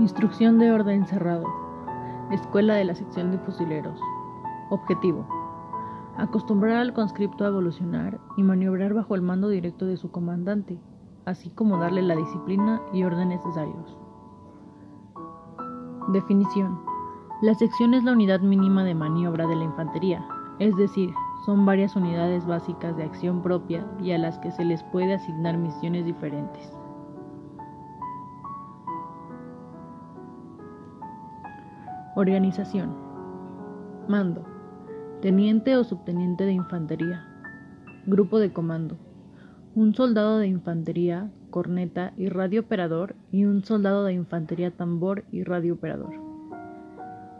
Instrucción de orden cerrado. Escuela de la sección de fusileros. Objetivo. Acostumbrar al conscripto a evolucionar y maniobrar bajo el mando directo de su comandante, así como darle la disciplina y orden necesarios. Definición. La sección es la unidad mínima de maniobra de la infantería, es decir, son varias unidades básicas de acción propia y a las que se les puede asignar misiones diferentes. Organización. Mando. Teniente o subteniente de infantería. Grupo de comando. Un soldado de infantería, corneta y radiooperador y un soldado de infantería tambor y radiooperador.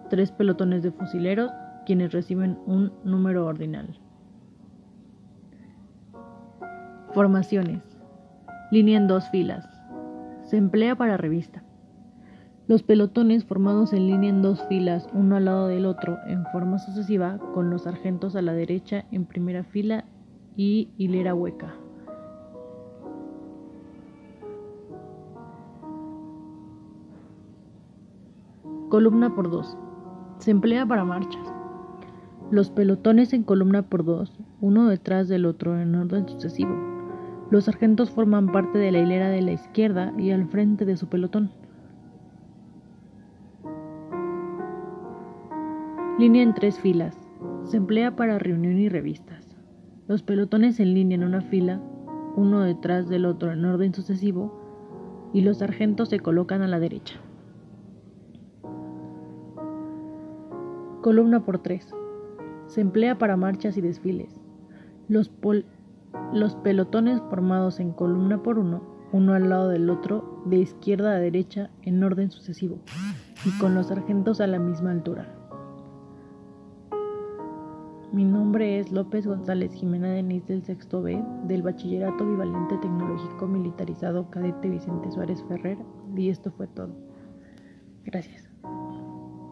Tres pelotones de fusileros quienes reciben un número ordinal. Formaciones. Línea en dos filas. Se emplea para revista. Los pelotones formados en línea en dos filas, uno al lado del otro, en forma sucesiva, con los sargentos a la derecha en primera fila y hilera hueca. Columna por dos. Se emplea para marchas. Los pelotones en columna por dos, uno detrás del otro en orden sucesivo. Los sargentos forman parte de la hilera de la izquierda y al frente de su pelotón. Línea en tres filas. Se emplea para reunión y revistas. Los pelotones en línea en una fila, uno detrás del otro en orden sucesivo, y los sargentos se colocan a la derecha. Columna por tres. Se emplea para marchas y desfiles. Los, los pelotones formados en columna por uno, uno al lado del otro, de izquierda a derecha en orden sucesivo, y con los sargentos a la misma altura. Mi nombre es López González Jimena Denis del sexto B del Bachillerato Bivalente Tecnológico Militarizado Cadete Vicente Suárez Ferrer y esto fue todo. Gracias.